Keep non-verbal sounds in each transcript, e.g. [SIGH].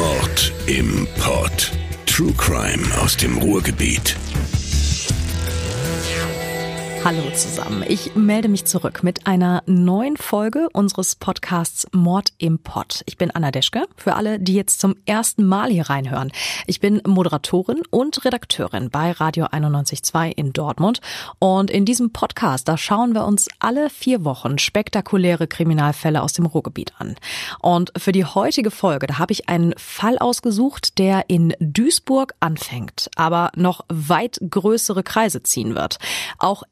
Mord im Pod. True Crime aus dem Ruhrgebiet. Hallo zusammen. Ich melde mich zurück mit einer neuen Folge unseres Podcasts Mord im Pod. Ich bin Anna Deschke, für alle, die jetzt zum ersten Mal hier reinhören. Ich bin Moderatorin und Redakteurin bei Radio 91.2 in Dortmund. Und in diesem Podcast, da schauen wir uns alle vier Wochen spektakuläre Kriminalfälle aus dem Ruhrgebiet an. Und für die heutige Folge, da habe ich einen Fall ausgesucht, der in Duisburg anfängt, aber noch weit größere Kreise ziehen wird. Auch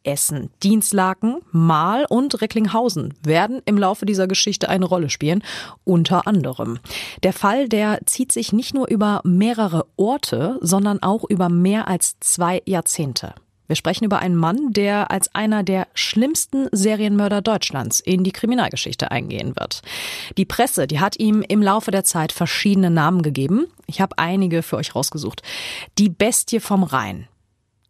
Dienstlaken, Mahl und Recklinghausen werden im Laufe dieser Geschichte eine Rolle spielen, unter anderem. Der Fall, der zieht sich nicht nur über mehrere Orte, sondern auch über mehr als zwei Jahrzehnte. Wir sprechen über einen Mann, der als einer der schlimmsten Serienmörder Deutschlands in die Kriminalgeschichte eingehen wird. Die Presse, die hat ihm im Laufe der Zeit verschiedene Namen gegeben. Ich habe einige für euch rausgesucht. Die Bestie vom Rhein,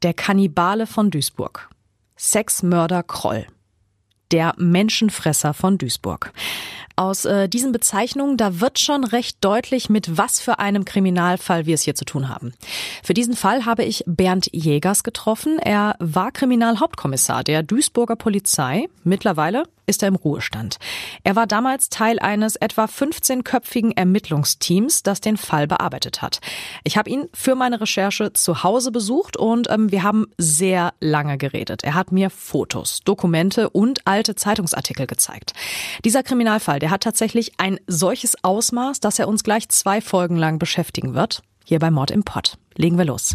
der Kannibale von Duisburg, Sexmörder Kroll. Der Menschenfresser von Duisburg. Aus äh, diesen Bezeichnungen, da wird schon recht deutlich, mit was für einem Kriminalfall wir es hier zu tun haben. Für diesen Fall habe ich Bernd Jägers getroffen. Er war Kriminalhauptkommissar der Duisburger Polizei. Mittlerweile ist er im Ruhestand. Er war damals Teil eines etwa 15-köpfigen Ermittlungsteams, das den Fall bearbeitet hat. Ich habe ihn für meine Recherche zu Hause besucht und ähm, wir haben sehr lange geredet. Er hat mir Fotos, Dokumente und alte Zeitungsartikel gezeigt. Dieser Kriminalfall, der hat tatsächlich ein solches Ausmaß, dass er uns gleich zwei Folgen lang beschäftigen wird. Hier bei Mord im Pott. Legen wir los.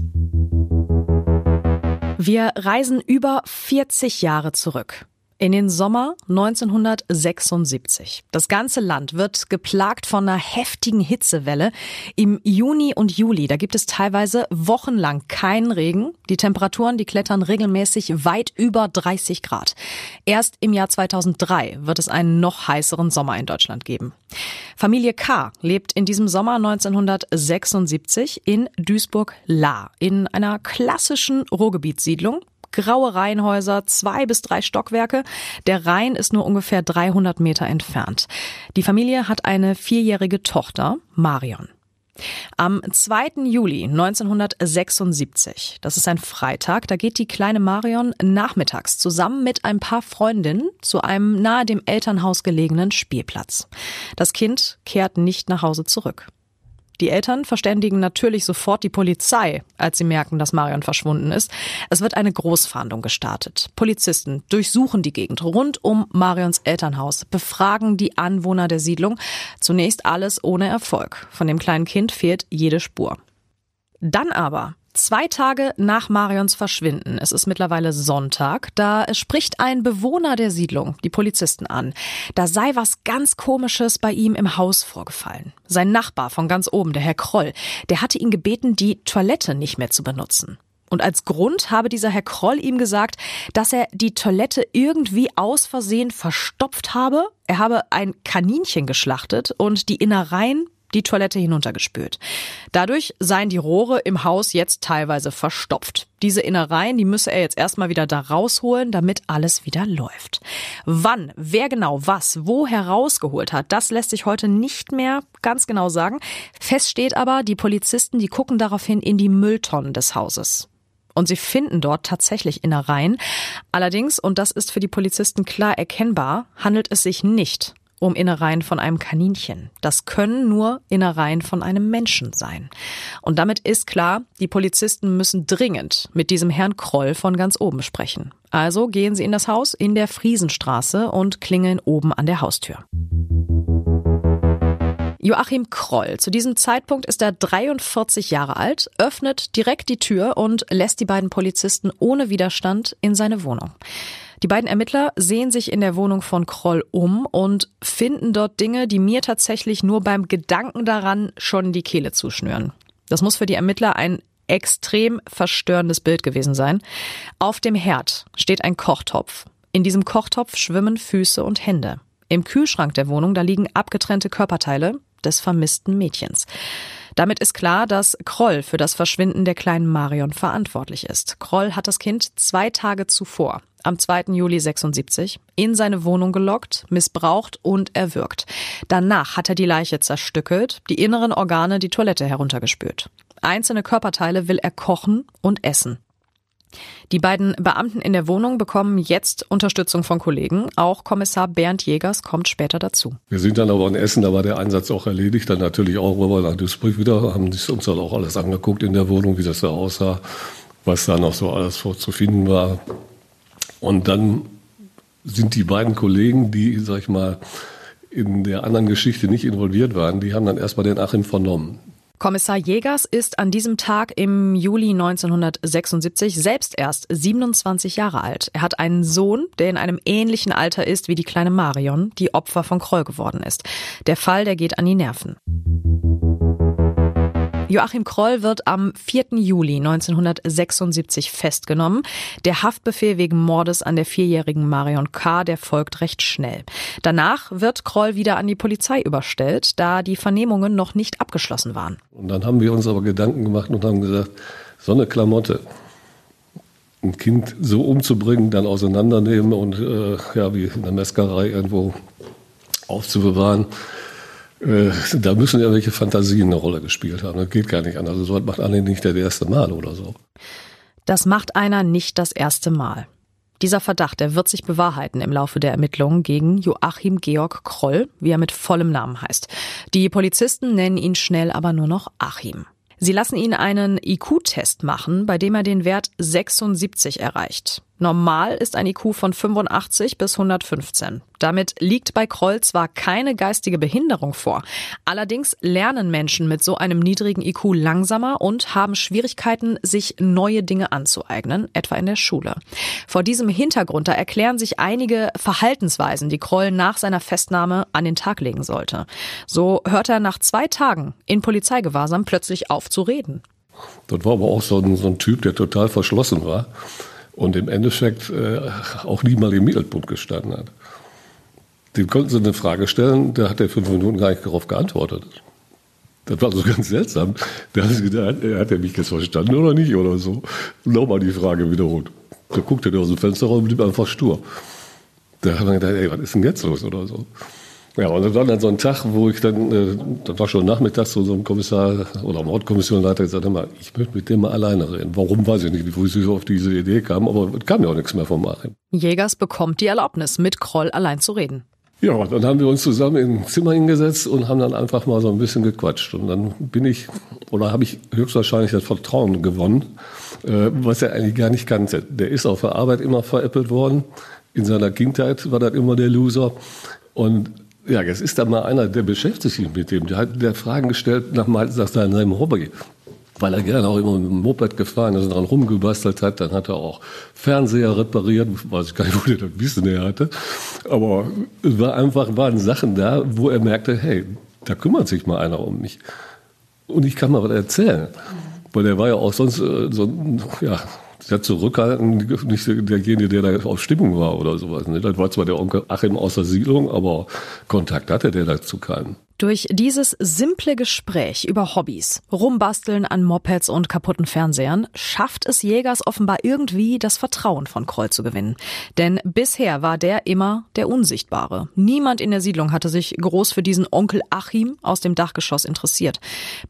Wir reisen über 40 Jahre zurück in den Sommer 1976. Das ganze Land wird geplagt von einer heftigen Hitzewelle. Im Juni und Juli, da gibt es teilweise wochenlang keinen Regen. Die Temperaturen, die klettern regelmäßig weit über 30 Grad. Erst im Jahr 2003 wird es einen noch heißeren Sommer in Deutschland geben. Familie K. lebt in diesem Sommer 1976 in Duisburg-Lahr in einer klassischen Ruhrgebietssiedlung graue Reihenhäuser, zwei bis drei Stockwerke. Der Rhein ist nur ungefähr 300 Meter entfernt. Die Familie hat eine vierjährige Tochter, Marion. Am 2. Juli 1976, das ist ein Freitag, da geht die kleine Marion nachmittags zusammen mit ein paar Freundinnen zu einem nahe dem Elternhaus gelegenen Spielplatz. Das Kind kehrt nicht nach Hause zurück. Die Eltern verständigen natürlich sofort die Polizei, als sie merken, dass Marion verschwunden ist. Es wird eine Großfahndung gestartet. Polizisten durchsuchen die Gegend rund um Marions Elternhaus, befragen die Anwohner der Siedlung. Zunächst alles ohne Erfolg. Von dem kleinen Kind fehlt jede Spur. Dann aber Zwei Tage nach Marions Verschwinden, es ist mittlerweile Sonntag, da spricht ein Bewohner der Siedlung die Polizisten an. Da sei was ganz Komisches bei ihm im Haus vorgefallen. Sein Nachbar von ganz oben, der Herr Kroll, der hatte ihn gebeten, die Toilette nicht mehr zu benutzen. Und als Grund habe dieser Herr Kroll ihm gesagt, dass er die Toilette irgendwie aus Versehen verstopft habe. Er habe ein Kaninchen geschlachtet und die Innereien die Toilette hinuntergespült. Dadurch seien die Rohre im Haus jetzt teilweise verstopft. Diese Innereien, die müsse er jetzt erstmal wieder da rausholen, damit alles wieder läuft. Wann, wer genau was, wo herausgeholt hat, das lässt sich heute nicht mehr ganz genau sagen. Fest steht aber, die Polizisten, die gucken daraufhin in die Mülltonnen des Hauses. Und sie finden dort tatsächlich Innereien. Allerdings, und das ist für die Polizisten klar erkennbar, handelt es sich nicht um Innereien von einem Kaninchen. Das können nur Innereien von einem Menschen sein. Und damit ist klar, die Polizisten müssen dringend mit diesem Herrn Kroll von ganz oben sprechen. Also gehen sie in das Haus in der Friesenstraße und klingeln oben an der Haustür. Joachim Kroll. Zu diesem Zeitpunkt ist er 43 Jahre alt, öffnet direkt die Tür und lässt die beiden Polizisten ohne Widerstand in seine Wohnung. Die beiden Ermittler sehen sich in der Wohnung von Kroll um und finden dort Dinge, die mir tatsächlich nur beim Gedanken daran schon die Kehle zuschnüren. Das muss für die Ermittler ein extrem verstörendes Bild gewesen sein. Auf dem Herd steht ein Kochtopf. In diesem Kochtopf schwimmen Füße und Hände. Im Kühlschrank der Wohnung, da liegen abgetrennte Körperteile des vermissten Mädchens. Damit ist klar, dass Kroll für das Verschwinden der kleinen Marion verantwortlich ist. Kroll hat das Kind zwei Tage zuvor, am 2. Juli 76, in seine Wohnung gelockt, missbraucht und erwürgt. Danach hat er die Leiche zerstückelt, die inneren Organe die Toilette heruntergespült. Einzelne Körperteile will er kochen und essen. Die beiden Beamten in der Wohnung bekommen jetzt Unterstützung von Kollegen. Auch Kommissar Bernd Jägers kommt später dazu. Wir sind dann aber in Essen, da war der Einsatz auch erledigt. Dann natürlich auch rüber nach Duisburg wieder, haben uns dann auch alles angeguckt in der Wohnung, wie das da aussah, was da noch so alles zu finden war. Und dann sind die beiden Kollegen, die, sag ich mal, in der anderen Geschichte nicht involviert waren, die haben dann erstmal den Achim vernommen. Kommissar Jägers ist an diesem Tag im Juli 1976 selbst erst 27 Jahre alt. Er hat einen Sohn, der in einem ähnlichen Alter ist wie die kleine Marion, die Opfer von Kroll geworden ist. Der Fall, der geht an die Nerven. Joachim Kroll wird am 4. Juli 1976 festgenommen. Der Haftbefehl wegen Mordes an der vierjährigen Marion K., der folgt recht schnell. Danach wird Kroll wieder an die Polizei überstellt, da die Vernehmungen noch nicht abgeschlossen waren. Und dann haben wir uns aber Gedanken gemacht und haben gesagt, so eine Klamotte, ein Kind so umzubringen, dann auseinandernehmen und äh, ja, wie in der Meskerei irgendwo aufzubewahren, äh, da müssen ja welche Fantasien eine Rolle gespielt haben. Das geht gar nicht anders. Also so macht einer nicht das erste Mal oder so. Das macht einer nicht das erste Mal. Dieser Verdacht, der wird sich bewahrheiten im Laufe der Ermittlungen gegen Joachim Georg Kroll, wie er mit vollem Namen heißt. Die Polizisten nennen ihn schnell aber nur noch Achim. Sie lassen ihn einen IQ-Test machen, bei dem er den Wert 76 erreicht. Normal ist ein IQ von 85 bis 115. Damit liegt bei Kroll zwar keine geistige Behinderung vor, allerdings lernen Menschen mit so einem niedrigen IQ langsamer und haben Schwierigkeiten, sich neue Dinge anzueignen, etwa in der Schule. Vor diesem Hintergrund da erklären sich einige Verhaltensweisen, die Kroll nach seiner Festnahme an den Tag legen sollte. So hört er nach zwei Tagen in Polizeigewahrsam plötzlich auf zu reden. Das war aber auch so ein, so ein Typ, der total verschlossen war und im Endeffekt äh, auch nie mal im Mittelpunkt gestanden hat. Dem konnten sie eine Frage stellen, da hat er fünf Minuten gar nicht darauf geantwortet. Das war so ganz seltsam. Da hat, gedacht, hat er mich jetzt verstanden oder nicht oder so. Nochmal die Frage wiederholt. Da guckte er aus dem Fenster raus und blieb einfach stur. Da hat man gedacht, ey, was ist denn jetzt los oder so. Ja, und das war dann so ein Tag, wo ich dann, äh, das war schon nachmittags, so, so ein Kommissar oder Mordkommissionleiter gesagt hat, ich möchte mit dem mal alleine reden. Warum, weiß ich nicht, wo ich so auf diese Idee kam, aber es kam ja auch nichts mehr von Achim. Jägers bekommt die Erlaubnis, mit Kroll allein zu reden. Ja, dann haben wir uns zusammen im Zimmer hingesetzt und haben dann einfach mal so ein bisschen gequatscht. Und dann bin ich, oder habe ich höchstwahrscheinlich das Vertrauen gewonnen, äh, was er eigentlich gar nicht kannte. Der ist auf der Arbeit immer veräppelt worden. In seiner Kindheit war das immer der Loser. Und ja, jetzt ist da mal einer, der beschäftigt sich mit dem. Der hat der Fragen gestellt nach er, seinem Hobby. Weil er gerne auch immer mit dem Moped gefahren ist und dran rumgebastelt hat. Dann hat er auch Fernseher repariert. Weiß ich gar nicht, wo der das Wissen her hatte. Aber es war einfach, waren Sachen da, wo er merkte, hey, da kümmert sich mal einer um mich. Und ich kann mal was erzählen. Weil der war ja auch sonst äh, so, ja, sehr zurückhaltend, nicht derjenige, der da auf Stimmung war oder sowas. Ne? Das war zwar der Onkel Achim aus der Siedlung, aber Kontakt hatte der dazu keinen. Durch dieses simple Gespräch über Hobbys, Rumbasteln an Mopeds und kaputten Fernsehern, schafft es Jägers offenbar irgendwie, das Vertrauen von Kroll zu gewinnen. Denn bisher war der immer der Unsichtbare. Niemand in der Siedlung hatte sich groß für diesen Onkel Achim aus dem Dachgeschoss interessiert.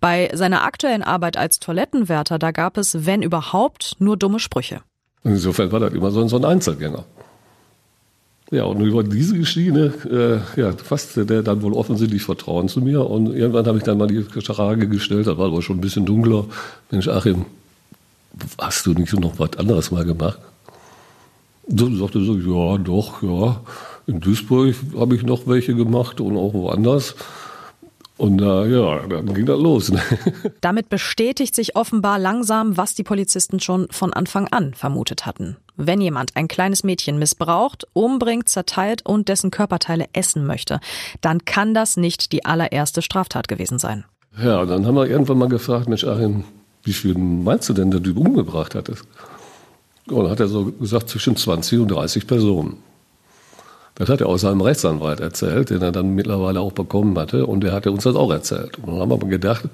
Bei seiner aktuellen Arbeit als Toilettenwärter, da gab es, wenn überhaupt, nur dumme Sprüche. Insofern war das immer so ein Einzelgänger. Ja, und über diese Schiene äh, ja, fasste der dann wohl offensichtlich Vertrauen zu mir. Und irgendwann habe ich dann mal die Frage gestellt, da war aber schon ein bisschen dunkler. Mensch, Achim, hast du nicht noch was anderes mal gemacht? So sagte so, ja, doch, ja. In Duisburg habe ich noch welche gemacht und auch woanders. Und äh, ja, dann ging das los. Ne? [LAUGHS] Damit bestätigt sich offenbar langsam, was die Polizisten schon von Anfang an vermutet hatten. Wenn jemand ein kleines Mädchen missbraucht, umbringt, zerteilt und dessen Körperteile essen möchte, dann kann das nicht die allererste Straftat gewesen sein. Ja, dann haben wir irgendwann mal gefragt, Mensch Achim, wie viel meinst du denn, der du umgebracht hattest? Und dann hat er so gesagt, zwischen 20 und 30 Personen. Das hat er aus seinem Rechtsanwalt erzählt, den er dann mittlerweile auch bekommen hatte. Und der hatte uns das auch erzählt. Und dann haben wir gedacht,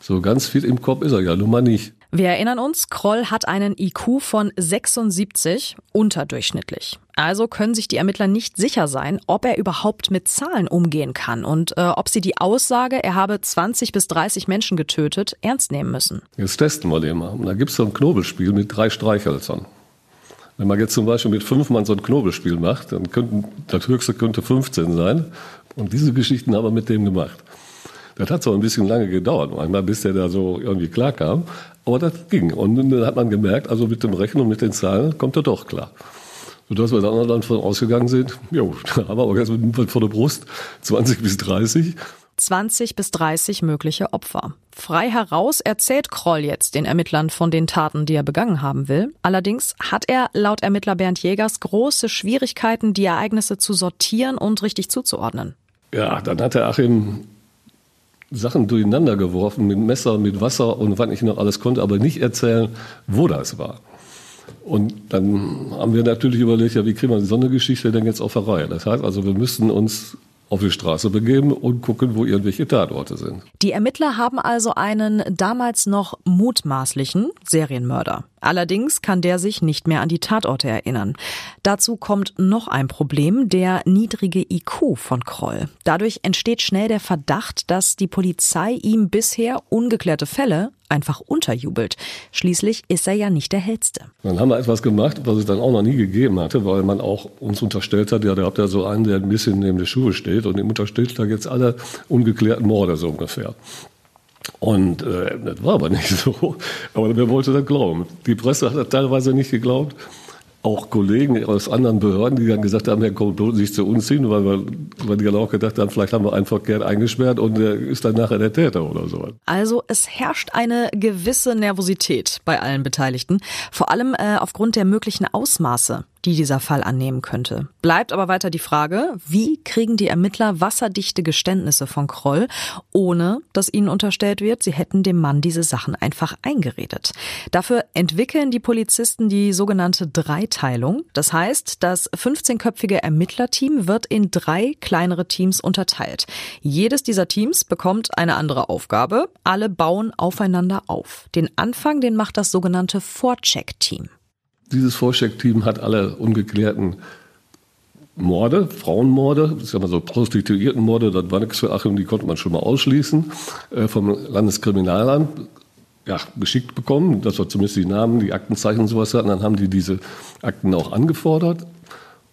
So ganz fit im Kopf ist er ja nun mal nicht. Wir erinnern uns, Kroll hat einen IQ von 76, unterdurchschnittlich. Also können sich die Ermittler nicht sicher sein, ob er überhaupt mit Zahlen umgehen kann und äh, ob sie die Aussage, er habe 20 bis 30 Menschen getötet, ernst nehmen müssen. Jetzt testen wir den mal. Und da gibt es so ein Knobelspiel mit drei Streichhölzern. Wenn man jetzt zum Beispiel mit fünf Mann so ein Knobelspiel macht, dann könnten, das höchste könnte 15 sein. Und diese Geschichten haben wir mit dem gemacht. Das hat so ein bisschen lange gedauert, manchmal, bis der da so irgendwie klar kam. Aber das ging. Und dann hat man gemerkt, also mit dem Rechnen und mit den Zahlen kommt er doch klar. Sodass wir dann davon ausgegangen sind, jo, [LAUGHS] da haben wir aber ganz vor der Brust 20 bis 30. 20 bis 30 mögliche Opfer. Frei heraus erzählt Kroll jetzt den Ermittlern von den Taten, die er begangen haben will. Allerdings hat er laut Ermittler Bernd Jägers große Schwierigkeiten, die Ereignisse zu sortieren und richtig zuzuordnen. Ja, dann hat der Achim Sachen durcheinander geworfen mit Messer, mit Wasser und was ich noch alles konnte, aber nicht erzählen, wo das war. Und dann haben wir natürlich überlegt, ja, wie kriegen wir so eine denn jetzt auf der Reihe? Das heißt also, wir müssten uns auf die Straße begeben und gucken, wo irgendwelche Tatorte sind. Die Ermittler haben also einen damals noch mutmaßlichen Serienmörder. Allerdings kann der sich nicht mehr an die Tatorte erinnern. Dazu kommt noch ein Problem, der niedrige IQ von Kroll. Dadurch entsteht schnell der Verdacht, dass die Polizei ihm bisher ungeklärte Fälle einfach unterjubelt. Schließlich ist er ja nicht der Hellste. Dann haben wir etwas gemacht, was es dann auch noch nie gegeben hatte, weil man auch uns unterstellt hat, ja, da habt ihr so einen, der ein bisschen neben der Schuhe steht und ihm unterstellt da jetzt alle ungeklärten Morde so ungefähr. Und äh, das war aber [LAUGHS] nicht so. Aber wer wollte das glauben? Die Presse hat das teilweise nicht geglaubt auch Kollegen aus anderen Behörden, die dann gesagt haben, Herr Kohl, sich zu uns ziehen, weil, wir, weil die dann auch gedacht haben, vielleicht haben wir einfach gern eingesperrt und er ist dann nachher der Täter oder so. Also es herrscht eine gewisse Nervosität bei allen Beteiligten, vor allem äh, aufgrund der möglichen Ausmaße die dieser Fall annehmen könnte. Bleibt aber weiter die Frage, wie kriegen die Ermittler wasserdichte Geständnisse von Kroll, ohne dass ihnen unterstellt wird, sie hätten dem Mann diese Sachen einfach eingeredet. Dafür entwickeln die Polizisten die sogenannte Dreiteilung. Das heißt, das 15-köpfige Ermittlerteam wird in drei kleinere Teams unterteilt. Jedes dieser Teams bekommt eine andere Aufgabe. Alle bauen aufeinander auf. Den Anfang, den macht das sogenannte Vorcheck-Team. Dieses Vorcheck-Team hat alle ungeklärten Morde, Frauenmorde, ich sag mal so Prostituiertenmorde, das war nichts für Achim, die konnte man schon mal ausschließen, äh, vom Landeskriminalamt ja, geschickt bekommen, dass wir zumindest die Namen, die Aktenzeichen und sowas hatten. Dann haben die diese Akten auch angefordert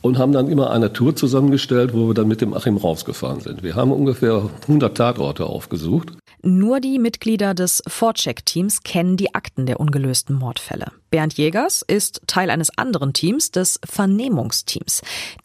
und haben dann immer eine Tour zusammengestellt, wo wir dann mit dem Achim rausgefahren sind. Wir haben ungefähr 100 Tatorte aufgesucht. Nur die Mitglieder des Vorcheck-Teams kennen die Akten der ungelösten Mordfälle. Bernd Jägers ist Teil eines anderen Teams, des Vernehmungsteams.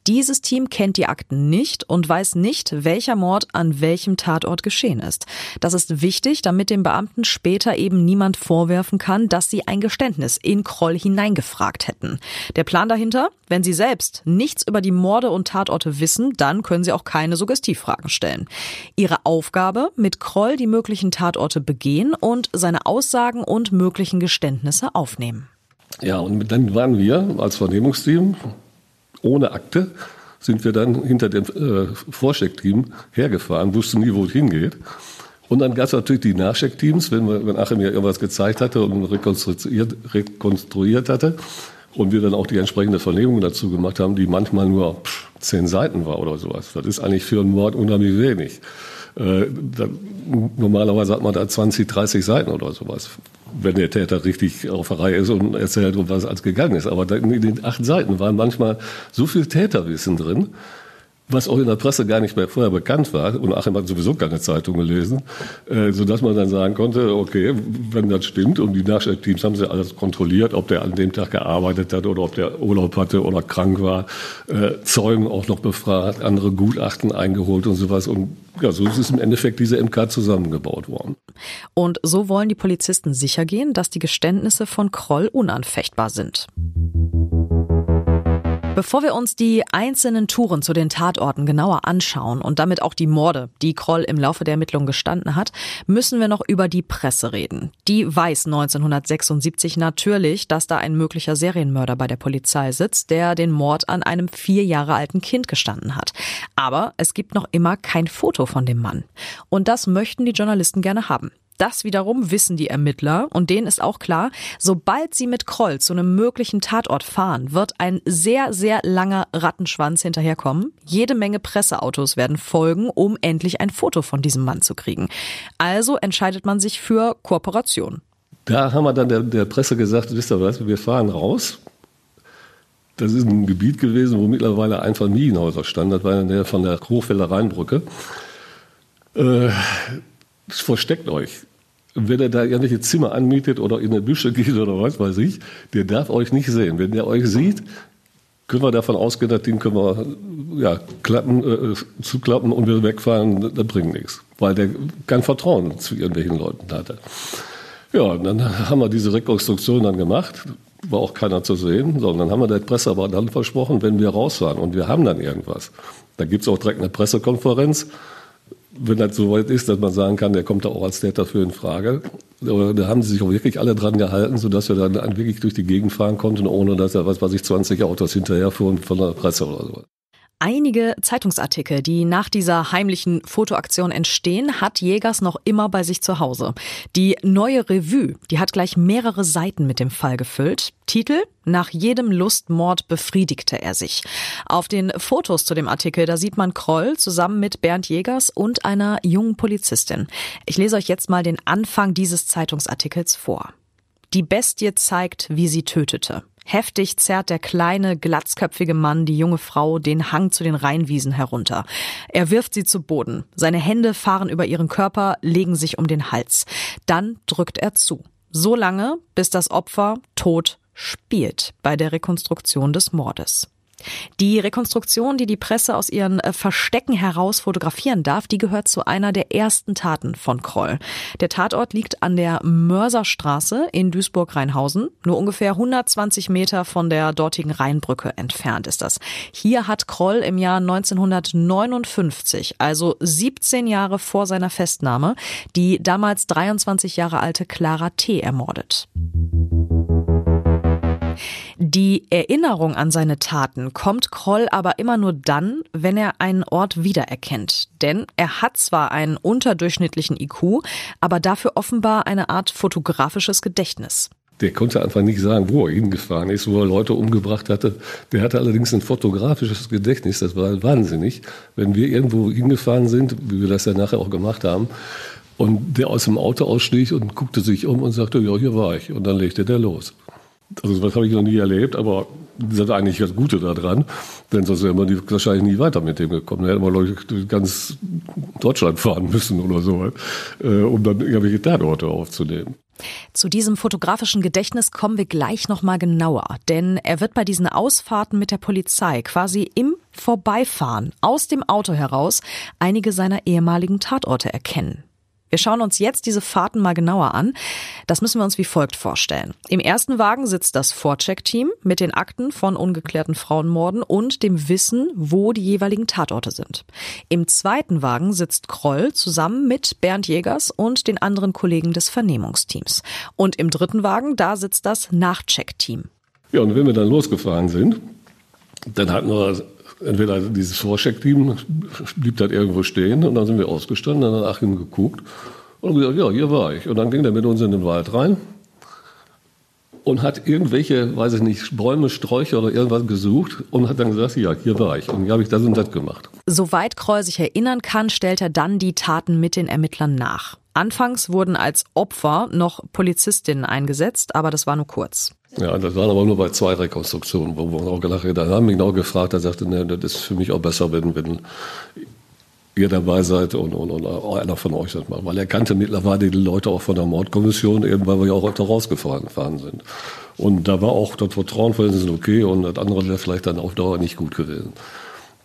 Dieses Team kennt die Akten nicht und weiß nicht, welcher Mord an welchem Tatort geschehen ist. Das ist wichtig, damit dem Beamten später eben niemand vorwerfen kann, dass sie ein Geständnis in Kroll hineingefragt hätten. Der Plan dahinter? Wenn sie selbst nichts über die Morde und Tatorte wissen, dann können sie auch keine Suggestivfragen stellen. Ihre Aufgabe, mit Kroll die möglichen möglichen Tatorte begehen und seine Aussagen und möglichen Geständnisse aufnehmen. Ja, und dann waren wir als Vernehmungsteam ohne Akte, sind wir dann hinter dem äh, Vorcheckteam hergefahren, wussten nie, wo es hingeht. Und dann gab es natürlich die Nachcheckteams, wenn, wenn Achim mir irgendwas gezeigt hatte und rekonstruiert, rekonstruiert hatte und wir dann auch die entsprechende Vernehmung dazu gemacht haben, die manchmal nur pff, zehn Seiten war oder sowas. Das ist eigentlich für einen Mord unheimlich wenig. Äh, da, normalerweise hat man da 20, 30 Seiten oder sowas, wenn der Täter richtig auf der Reihe ist und erzählt, um was als gegangen ist. Aber in den acht Seiten waren manchmal so viel Täterwissen drin, was auch in der Presse gar nicht mehr vorher bekannt war, und Achim hat sowieso keine Zeitung gelesen, äh, sodass man dann sagen konnte, okay, wenn das stimmt, und die Nachschlageteams haben sie alles kontrolliert, ob der an dem Tag gearbeitet hat oder ob der Urlaub hatte oder krank war, äh, Zeugen auch noch befragt, andere Gutachten eingeholt und sowas. Und ja, so ist im Endeffekt diese MK zusammengebaut worden. Und so wollen die Polizisten sichergehen, dass die Geständnisse von Kroll unanfechtbar sind. Bevor wir uns die einzelnen Touren zu den Tatorten genauer anschauen und damit auch die Morde, die Kroll im Laufe der Ermittlungen gestanden hat, müssen wir noch über die Presse reden. Die weiß 1976 natürlich, dass da ein möglicher Serienmörder bei der Polizei sitzt, der den Mord an einem vier Jahre alten Kind gestanden hat. Aber es gibt noch immer kein Foto von dem Mann. Und das möchten die Journalisten gerne haben. Das wiederum wissen die Ermittler und denen ist auch klar, sobald sie mit Kroll zu einem möglichen Tatort fahren, wird ein sehr, sehr langer Rattenschwanz hinterherkommen. Jede Menge Presseautos werden folgen, um endlich ein Foto von diesem Mann zu kriegen. Also entscheidet man sich für Kooperation. Da haben wir dann der, der Presse gesagt, wisst ihr was, wir fahren raus. Das ist ein Gebiet gewesen, wo mittlerweile ein Familienhäuser stand. Das war in der von der Hochfelder Rheinbrücke. Äh, versteckt euch wenn er da irgendwelche Zimmer anmietet oder in eine Büsche geht oder was weiß ich, der darf euch nicht sehen. Wenn der euch sieht, können wir davon ausgehen, das Ding können wir ja, klappen, äh, zuklappen und wir wegfahren, das bringt nichts. Weil der kein Vertrauen zu irgendwelchen Leuten hatte. Ja, und dann haben wir diese Rekonstruktion dann gemacht, war auch keiner zu sehen, sondern dann haben wir der Presse aber dann versprochen, wenn wir rausfahren und wir haben dann irgendwas, dann gibt es auch direkt eine Pressekonferenz wenn das so weit ist, dass man sagen kann, der kommt da auch als Täter für in Frage. Da haben sie sich auch wirklich alle dran gehalten, sodass wir dann wirklich durch die Gegend fahren konnten, ohne dass er, was weiß ich, 20 Autos hinterherfuhren von der Presse oder so einige Zeitungsartikel, die nach dieser heimlichen Fotoaktion entstehen, hat Jägers noch immer bei sich zu Hause. Die neue Revue, die hat gleich mehrere Seiten mit dem Fall gefüllt. Titel Nach jedem Lustmord befriedigte er sich. Auf den Fotos zu dem Artikel, da sieht man Kroll zusammen mit Bernd Jägers und einer jungen Polizistin. Ich lese euch jetzt mal den Anfang dieses Zeitungsartikels vor. Die Bestie zeigt, wie sie tötete. Heftig zerrt der kleine, glatzköpfige Mann die junge Frau den Hang zu den Rheinwiesen herunter. Er wirft sie zu Boden. Seine Hände fahren über ihren Körper, legen sich um den Hals. Dann drückt er zu. So lange, bis das Opfer tot spielt bei der Rekonstruktion des Mordes. Die Rekonstruktion, die die Presse aus ihren äh, Verstecken heraus fotografieren darf, die gehört zu einer der ersten Taten von Kroll. Der Tatort liegt an der Mörserstraße in Duisburg-Rheinhausen. Nur ungefähr 120 Meter von der dortigen Rheinbrücke entfernt ist das. Hier hat Kroll im Jahr 1959, also 17 Jahre vor seiner Festnahme, die damals 23 Jahre alte Clara T. ermordet. Die Erinnerung an seine Taten kommt Kroll aber immer nur dann, wenn er einen Ort wiedererkennt. Denn er hat zwar einen unterdurchschnittlichen IQ, aber dafür offenbar eine Art fotografisches Gedächtnis. Der konnte einfach nicht sagen, wo er hingefahren ist, wo er Leute umgebracht hatte. Der hatte allerdings ein fotografisches Gedächtnis, das war wahnsinnig. Wenn wir irgendwo hingefahren sind, wie wir das ja nachher auch gemacht haben, und der aus dem Auto ausstieg und guckte sich um und sagte, ja, hier war ich. Und dann legte der los. Also das habe ich noch nie erlebt, aber das ist eigentlich das Gute daran, denn sonst wäre man wahrscheinlich nie weiter mit dem gekommen. Da hätte man, ich, ganz Deutschland fahren müssen oder so, äh, um dann irgendwelche Tatorte aufzunehmen. Zu diesem fotografischen Gedächtnis kommen wir gleich nochmal genauer, denn er wird bei diesen Ausfahrten mit der Polizei quasi im Vorbeifahren aus dem Auto heraus einige seiner ehemaligen Tatorte erkennen. Wir schauen uns jetzt diese Fahrten mal genauer an. Das müssen wir uns wie folgt vorstellen. Im ersten Wagen sitzt das Vorcheck-Team mit den Akten von ungeklärten Frauenmorden und dem Wissen, wo die jeweiligen Tatorte sind. Im zweiten Wagen sitzt Kroll zusammen mit Bernd Jägers und den anderen Kollegen des Vernehmungsteams. Und im dritten Wagen, da sitzt das Nachcheck-Team. Ja, und wenn wir dann losgefahren sind, dann hatten wir entweder dieses Vorcheck-Team blieb dann irgendwo stehen und dann sind wir ausgestanden, dann hat Achim geguckt und gesagt, ja, hier war ich. Und dann ging der mit uns in den Wald rein und hat irgendwelche, weiß ich nicht, Bäume, Sträucher oder irgendwas gesucht und hat dann gesagt, ja, hier war ich. Und hier habe ich das und das gemacht. Soweit Kroll sich erinnern kann, stellt er dann die Taten mit den Ermittlern nach. Anfangs wurden als Opfer noch Polizistinnen eingesetzt, aber das war nur kurz. Ja, das waren aber nur bei zwei Rekonstruktionen, wo wir auch gelacht haben. haben mich genau gefragt, er sagte, nee, das ist für mich auch besser, wenn, wenn ihr dabei seid und, und, und einer von euch das macht. Weil er kannte mittlerweile die Leute auch von der Mordkommission, eben weil wir ja auch öfter rausgefahren sind. Und da war auch das Vertrauen für ihn okay und das andere wäre vielleicht dann auf Dauer nicht gut gewesen.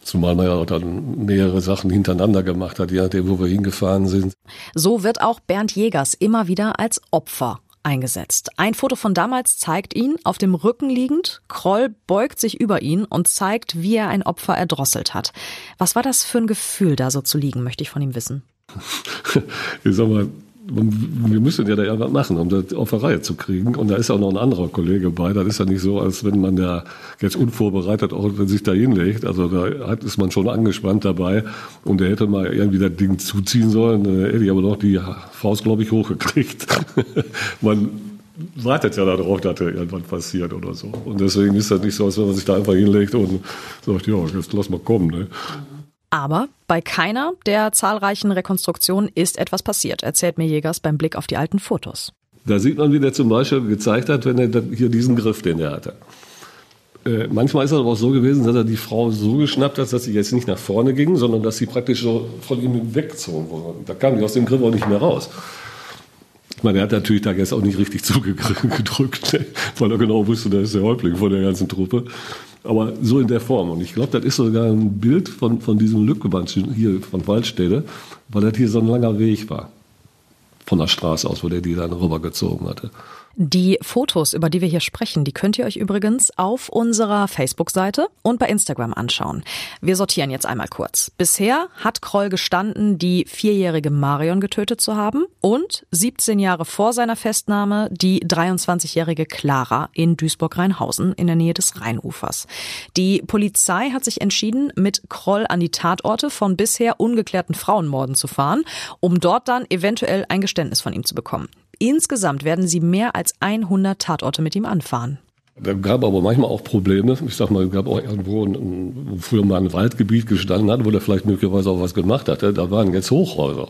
Zumal man ja auch dann mehrere Sachen hintereinander gemacht hat, je nachdem, wo wir hingefahren sind. So wird auch Bernd Jägers immer wieder als Opfer eingesetzt. Ein Foto von damals zeigt ihn auf dem Rücken liegend. Kroll beugt sich über ihn und zeigt, wie er ein Opfer erdrosselt hat. Was war das für ein Gefühl, da so zu liegen, möchte ich von ihm wissen. [LAUGHS] ich sag mal, wir müssen ja da irgendwas machen, um das auf der Reihe zu kriegen. Und da ist auch noch ein anderer Kollege bei. Das ist ja nicht so, als wenn man ja jetzt unvorbereitet auch sich da hinlegt. Also da ist man schon angespannt dabei. Und der hätte mal irgendwie das Ding zuziehen sollen. Da hätte ich aber noch die Faust, glaube ich, hochgekriegt. [LAUGHS] man wartet ja darauf, dass da irgendwas passiert oder so. Und deswegen ist das nicht so, als wenn man sich da einfach hinlegt und sagt, ja, jetzt lass mal kommen. Ne? Aber bei keiner der zahlreichen Rekonstruktionen ist etwas passiert, erzählt mir Jägers beim Blick auf die alten Fotos. Da sieht man, wie der zum Beispiel gezeigt hat, wenn er hier diesen Griff, den er hatte. Äh, manchmal ist es aber auch so gewesen, dass er die Frau so geschnappt hat, dass sie jetzt nicht nach vorne ging, sondern dass sie praktisch so von ihm weggezogen wurde. Da kam die aus dem Griff auch nicht mehr raus. Meine, er hat natürlich da jetzt auch nicht richtig [LAUGHS] zugedrückt, ne? weil er genau wusste, da ist der Häuptling von der ganzen Truppe. Aber so in der Form. Und ich glaube, das ist sogar ein Bild von, von diesem Lückgeband hier von Waldstätte, weil das hier so ein langer Weg war. Von der Straße aus, wo der die dann rübergezogen hatte. Die Fotos, über die wir hier sprechen, die könnt ihr euch übrigens auf unserer Facebook-Seite und bei Instagram anschauen. Wir sortieren jetzt einmal kurz. Bisher hat Kroll gestanden, die vierjährige Marion getötet zu haben und 17 Jahre vor seiner Festnahme die 23-jährige Clara in Duisburg-Rheinhausen in der Nähe des Rheinufers. Die Polizei hat sich entschieden, mit Kroll an die Tatorte von bisher ungeklärten Frauenmorden zu fahren, um dort dann eventuell ein Geständnis von ihm zu bekommen. Insgesamt werden sie mehr als 100 Tatorte mit ihm anfahren. Da gab aber manchmal auch Probleme. Ich sag mal, es gab auch irgendwo, ein, wo früher mal ein Waldgebiet gestanden hat, wo der vielleicht möglicherweise auch was gemacht hatte. Da waren jetzt Hochhäuser.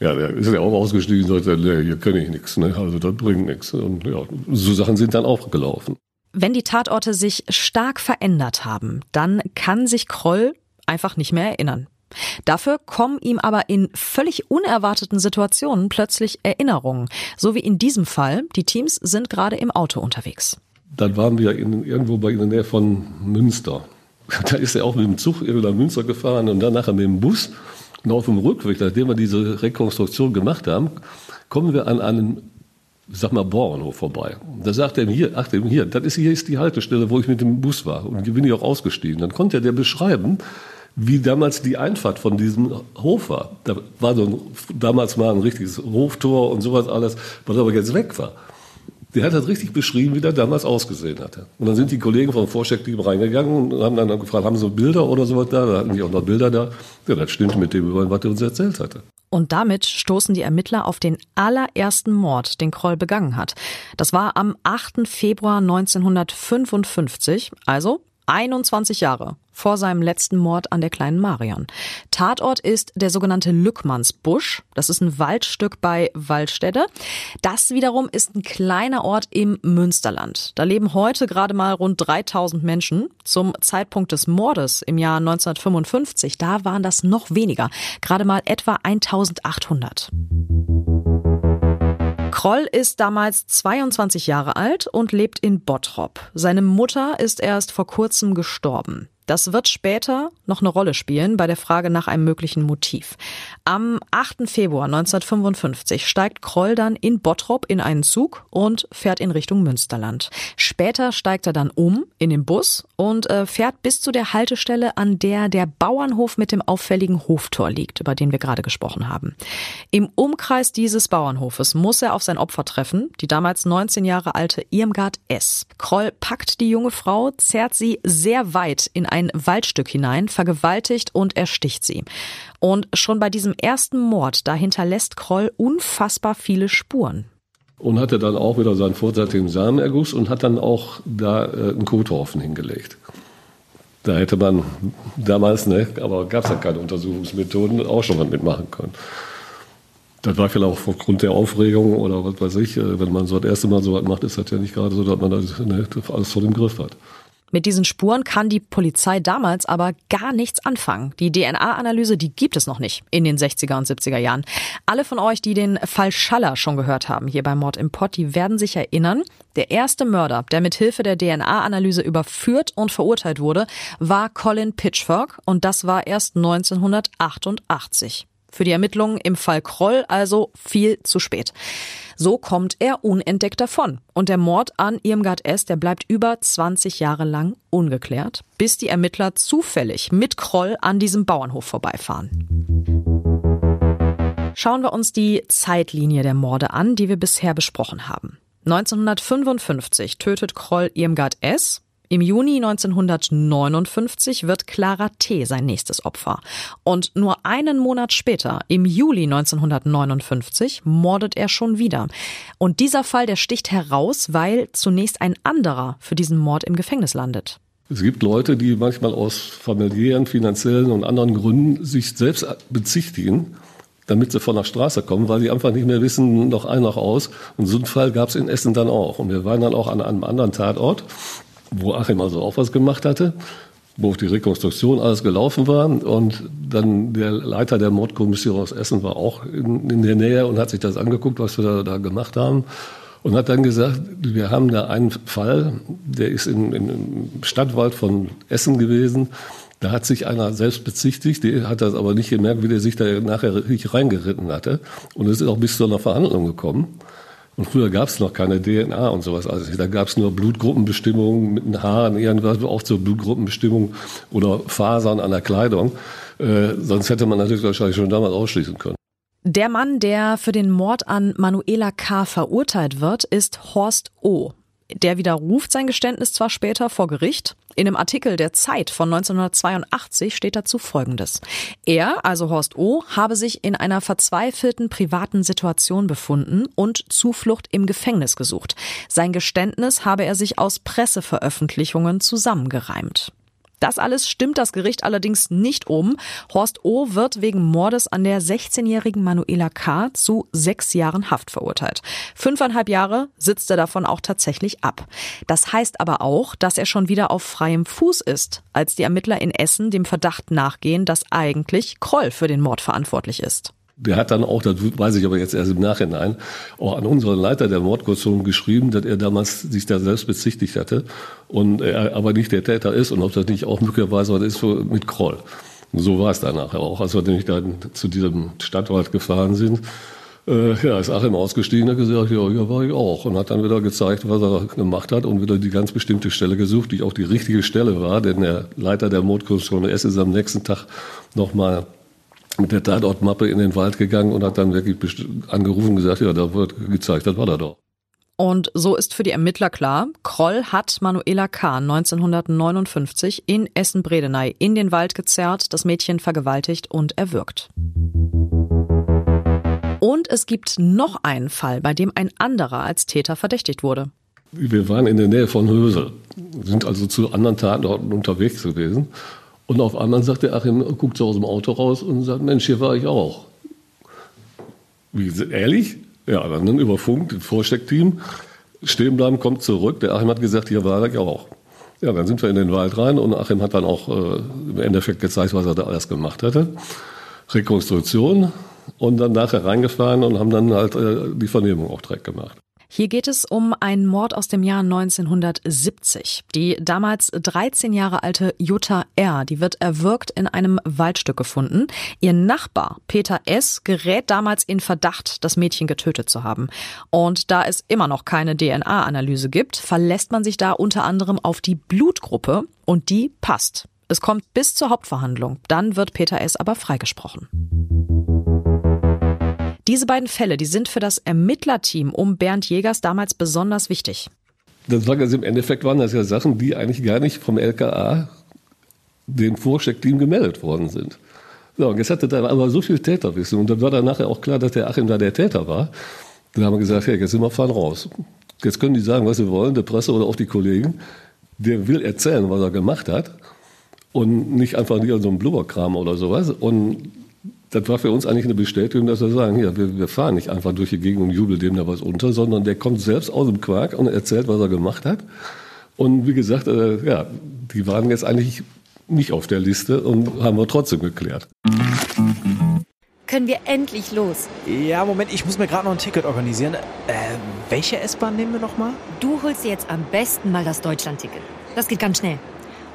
Ja, der ist ja auch ausgestiegen und sagte, nee, hier kenne ich nichts, ne? also das bringt nichts. Und ja, so Sachen sind dann auch gelaufen. Wenn die Tatorte sich stark verändert haben, dann kann sich Kroll einfach nicht mehr erinnern. Dafür kommen ihm aber in völlig unerwarteten Situationen plötzlich Erinnerungen. So wie in diesem Fall. Die Teams sind gerade im Auto unterwegs. Dann waren wir in, irgendwo bei in der Nähe von Münster. [LAUGHS] Da ist er auch mit dem Zug nach Münster gefahren und dann nachher mit dem Bus. Und auf dem Rückweg, nachdem wir diese Rekonstruktion gemacht haben, kommen wir an einen, sag mal, Bauernhof vorbei. Da sagt er ihm hier, ach, hier, das ist, hier ist die Haltestelle, wo ich mit dem Bus war. Und hier bin ich auch ausgestiegen. Dann konnte er der beschreiben, wie damals die Einfahrt von diesem Hof war. Da war so ein, damals mal ein richtiges Hoftor und sowas alles, was aber jetzt weg war. Der hat das richtig beschrieben, wie der damals ausgesehen hatte. Und dann sind die Kollegen vom Vorsteckteam reingegangen und haben dann gefragt, haben sie Bilder oder sowas da? Da hatten die auch noch Bilder da. Ja, das stimmt mit dem was er uns erzählt hatte. Und damit stoßen die Ermittler auf den allerersten Mord, den Kroll begangen hat. Das war am 8. Februar 1955, also 21 Jahre vor seinem letzten Mord an der kleinen Marion. Tatort ist der sogenannte Lückmannsbusch. Das ist ein Waldstück bei Waldstätte. Das wiederum ist ein kleiner Ort im Münsterland. Da leben heute gerade mal rund 3000 Menschen. Zum Zeitpunkt des Mordes im Jahr 1955, da waren das noch weniger. Gerade mal etwa 1800. Kroll ist damals 22 Jahre alt und lebt in Bottrop. Seine Mutter ist erst vor kurzem gestorben. Das wird später noch eine Rolle spielen bei der Frage nach einem möglichen Motiv. Am 8. Februar 1955 steigt Kroll dann in Bottrop in einen Zug und fährt in Richtung Münsterland. Später steigt er dann um in den Bus und äh, fährt bis zu der Haltestelle, an der der Bauernhof mit dem auffälligen Hoftor liegt, über den wir gerade gesprochen haben. Im Umkreis dieses Bauernhofes muss er auf sein Opfer treffen, die damals 19 Jahre alte Irmgard S. Kroll packt die junge Frau, zerrt sie sehr weit in ein Waldstück hinein, vergewaltigt und ersticht sie. Und schon bei diesem ersten Mord, da hinterlässt Kroll unfassbar viele Spuren. Und hatte dann auch wieder seinen vorzeitigen Samenerguss und hat dann auch da äh, einen Kothaufen hingelegt. Da hätte man damals, ne, aber gab es ja keine Untersuchungsmethoden, auch schon was mitmachen können. Das war vielleicht auch aufgrund der Aufregung oder was weiß ich, äh, wenn man so das erste Mal so was macht, ist das ja nicht gerade so, dass man das, ne, alles vor dem Griff hat. Mit diesen Spuren kann die Polizei damals aber gar nichts anfangen. Die DNA-Analyse, die gibt es noch nicht in den 60er und 70er Jahren. Alle von euch, die den Fall Schaller schon gehört haben, hier bei Mord im Pott, die werden sich erinnern, der erste Mörder, der mit Hilfe der DNA-Analyse überführt und verurteilt wurde, war Colin Pitchfork und das war erst 1988. Für die Ermittlungen im Fall Kroll also viel zu spät. So kommt er unentdeckt davon. Und der Mord an Irmgard S., der bleibt über 20 Jahre lang ungeklärt, bis die Ermittler zufällig mit Kroll an diesem Bauernhof vorbeifahren. Schauen wir uns die Zeitlinie der Morde an, die wir bisher besprochen haben. 1955 tötet Kroll Irmgard S. Im Juni 1959 wird Clara T. sein nächstes Opfer. Und nur einen Monat später, im Juli 1959, mordet er schon wieder. Und dieser Fall, der sticht heraus, weil zunächst ein anderer für diesen Mord im Gefängnis landet. Es gibt Leute, die manchmal aus familiären, finanziellen und anderen Gründen sich selbst bezichtigen, damit sie von der Straße kommen, weil sie einfach nicht mehr wissen, noch ein, noch aus. Und so einen Fall gab es in Essen dann auch. Und wir waren dann auch an einem anderen Tatort wo Achim also auch was gemacht hatte, wo die Rekonstruktion alles gelaufen war. Und dann der Leiter der Mordkommission aus Essen war auch in, in der Nähe und hat sich das angeguckt, was wir da, da, gemacht haben. Und hat dann gesagt, wir haben da einen Fall, der ist in, im Stadtwald von Essen gewesen. Da hat sich einer selbst bezichtigt, der hat das aber nicht gemerkt, wie der sich da nachher richtig reingeritten hatte. Und es ist auch bis zu einer Verhandlung gekommen. Und früher gab es noch keine DNA und sowas. Also da gab es nur Blutgruppenbestimmungen mit den Haaren, irgendwas auch zur Blutgruppenbestimmung oder Fasern an der Kleidung. Äh, sonst hätte man natürlich wahrscheinlich schon damals ausschließen können. Der Mann, der für den Mord an Manuela K. verurteilt wird, ist Horst O. Der widerruft sein Geständnis zwar später vor Gericht. In einem Artikel der Zeit von 1982 steht dazu Folgendes. Er, also Horst O., habe sich in einer verzweifelten privaten Situation befunden und Zuflucht im Gefängnis gesucht. Sein Geständnis habe er sich aus Presseveröffentlichungen zusammengereimt. Das alles stimmt das Gericht allerdings nicht um. Horst O. wird wegen Mordes an der 16-jährigen Manuela K. zu sechs Jahren Haft verurteilt. Fünfeinhalb Jahre sitzt er davon auch tatsächlich ab. Das heißt aber auch, dass er schon wieder auf freiem Fuß ist, als die Ermittler in Essen dem Verdacht nachgehen, dass eigentlich Kroll für den Mord verantwortlich ist. Der hat dann auch, das weiß ich aber jetzt erst im Nachhinein, auch an unseren Leiter der Mordkommission geschrieben, dass er damals sich da selbst bezichtigt hatte und er aber nicht der Täter ist und ob das nicht auch möglicherweise was ist mit Kroll. Und so war es dann nachher auch, als wir nämlich dann zu diesem Stadtwald gefahren sind. Äh, ja, ist Achim ausgestiegen, hat gesagt, ja, ja, war ich auch. Und hat dann wieder gezeigt, was er gemacht hat und wieder die ganz bestimmte Stelle gesucht, die auch die richtige Stelle war, denn der Leiter der Mordkommission S ist am nächsten Tag nochmal mit der Tatortmappe in den Wald gegangen und hat dann wirklich angerufen und gesagt, ja, da wird gezeigt, das war da doch. Und so ist für die Ermittler klar, Kroll hat Manuela K. 1959 in Essen-Bredeney in den Wald gezerrt, das Mädchen vergewaltigt und erwürgt. Und es gibt noch einen Fall, bei dem ein anderer als Täter verdächtigt wurde. Wir waren in der Nähe von Hösel, sind also zu anderen Tatorten unterwegs gewesen und auf einmal sagt der Achim, guckt so aus dem Auto raus und sagt, Mensch, hier war ich auch. Wie, ehrlich? Ja, dann über Funk, das Vorsteckteam, stehen bleiben, kommt zurück. Der Achim hat gesagt, hier war ich auch. Ja, dann sind wir in den Wald rein und Achim hat dann auch äh, im Endeffekt gezeigt, was er da alles gemacht hatte. Rekonstruktion und dann nachher reingefahren und haben dann halt äh, die Vernehmung auch direkt gemacht. Hier geht es um einen Mord aus dem Jahr 1970. Die damals 13 Jahre alte Jutta R., die wird erwürgt in einem Waldstück gefunden. Ihr Nachbar Peter S. gerät damals in Verdacht, das Mädchen getötet zu haben. Und da es immer noch keine DNA-Analyse gibt, verlässt man sich da unter anderem auf die Blutgruppe und die passt. Es kommt bis zur Hauptverhandlung. Dann wird Peter S. aber freigesprochen. Diese beiden Fälle, die sind für das Ermittlerteam um Bernd Jägers damals besonders wichtig. Das war also im Endeffekt waren das ja Sachen, die eigentlich gar nicht vom LKA dem Vorsteckteam gemeldet worden sind. So, und jetzt hatte da aber so viel Täterwissen und dann war dann nachher auch klar, dass der Achim da der Täter war. Dann haben wir gesagt, hey, jetzt sind wir fahren raus. Jetzt können die sagen, was sie wollen, der Presse oder auch die Kollegen. Der will erzählen, was er gemacht hat und nicht einfach nur so ein Blubberkram oder sowas. Und das war für uns eigentlich eine Bestätigung, dass wir sagen, hier, wir, wir fahren nicht einfach durch die Gegend und jubeln dem da was unter, sondern der kommt selbst aus dem Quark und erzählt, was er gemacht hat. Und wie gesagt, äh, ja, die waren jetzt eigentlich nicht auf der Liste und haben wir trotzdem geklärt. Können wir endlich los? Ja, Moment, ich muss mir gerade noch ein Ticket organisieren. Äh, welche S-Bahn nehmen wir nochmal? Du holst dir jetzt am besten mal das Deutschland-Ticket. Das geht ganz schnell.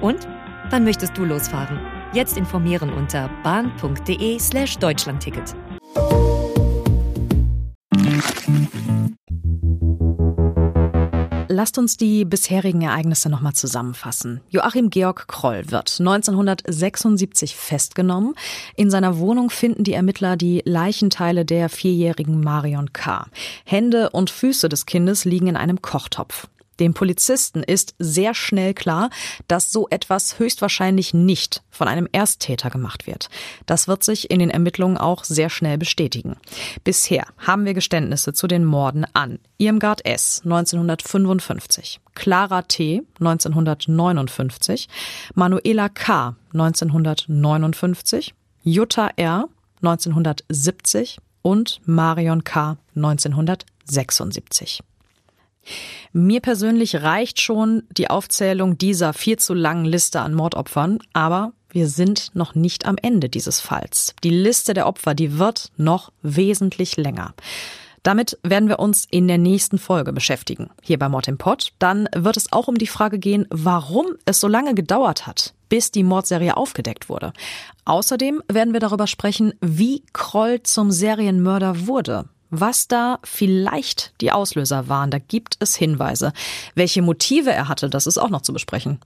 Und? Wann möchtest du losfahren? Jetzt informieren unter bahn.de slash Deutschlandticket. Lasst uns die bisherigen Ereignisse nochmal zusammenfassen. Joachim Georg Kroll wird 1976 festgenommen. In seiner Wohnung finden die Ermittler die Leichenteile der vierjährigen Marion K. Hände und Füße des Kindes liegen in einem Kochtopf. Dem Polizisten ist sehr schnell klar, dass so etwas höchstwahrscheinlich nicht von einem Ersttäter gemacht wird. Das wird sich in den Ermittlungen auch sehr schnell bestätigen. Bisher haben wir Geständnisse zu den Morden an Irmgard S. 1955, Clara T. 1959, Manuela K. 1959, Jutta R. 1970 und Marion K. 1976. Mir persönlich reicht schon die Aufzählung dieser viel zu langen Liste an Mordopfern, aber wir sind noch nicht am Ende dieses Falls. Die Liste der Opfer, die wird noch wesentlich länger. Damit werden wir uns in der nächsten Folge beschäftigen, hier bei Mord im Pott. Dann wird es auch um die Frage gehen, warum es so lange gedauert hat, bis die Mordserie aufgedeckt wurde. Außerdem werden wir darüber sprechen, wie Kroll zum Serienmörder wurde. Was da vielleicht die Auslöser waren, da gibt es Hinweise. Welche Motive er hatte, das ist auch noch zu besprechen.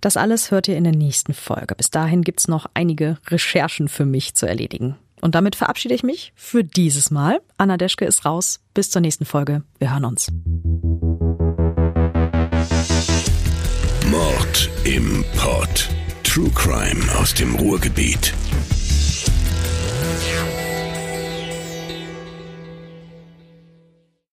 Das alles hört ihr in der nächsten Folge. Bis dahin gibt's noch einige Recherchen für mich zu erledigen. Und damit verabschiede ich mich für dieses Mal. Anna Deschke ist raus. Bis zur nächsten Folge. Wir hören uns. Mord im Pod. True Crime aus dem Ruhrgebiet.